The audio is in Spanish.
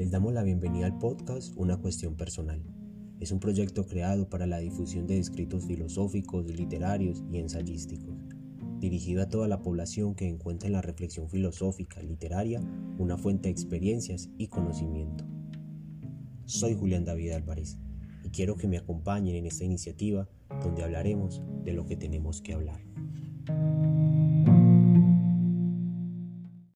Les damos la bienvenida al podcast Una cuestión personal. Es un proyecto creado para la difusión de escritos filosóficos, literarios y ensayísticos, dirigido a toda la población que encuentra en la reflexión filosófica literaria una fuente de experiencias y conocimiento. Soy Julián David Álvarez y quiero que me acompañen en esta iniciativa donde hablaremos de lo que tenemos que hablar.